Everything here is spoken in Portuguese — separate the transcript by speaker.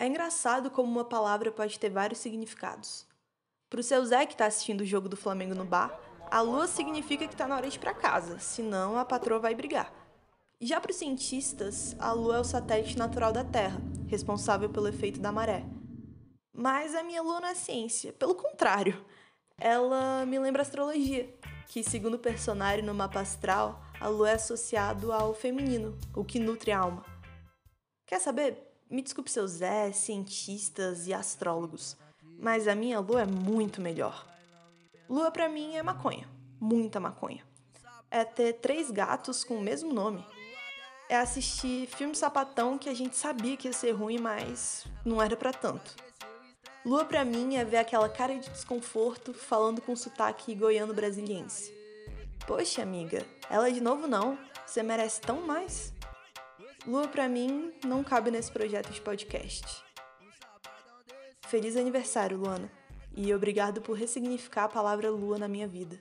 Speaker 1: É engraçado como uma palavra pode ter vários significados. Pro seu Zé que tá assistindo o jogo do Flamengo no bar, a lua significa que tá na hora de ir pra casa, senão a patroa vai brigar. Já para os cientistas, a lua é o satélite natural da Terra, responsável pelo efeito da maré. Mas a minha lua não é ciência, pelo contrário, ela me lembra astrologia, que segundo o personagem no mapa astral, a lua é associado ao feminino, o que nutre a alma. Quer saber? Me desculpe seus Zé, cientistas e astrólogos, mas a minha lua é muito melhor. Lua para mim é maconha, muita maconha. É ter três gatos com o mesmo nome. É assistir filme sapatão que a gente sabia que ia ser ruim, mas não era para tanto. Lua para mim é ver aquela cara de desconforto falando com sotaque goiano brasiliense. Poxa, amiga, ela de novo não. Você merece tão mais. Lua para mim não cabe nesse projeto de podcast. Feliz aniversário, Luana, e obrigado por ressignificar a palavra lua na minha vida.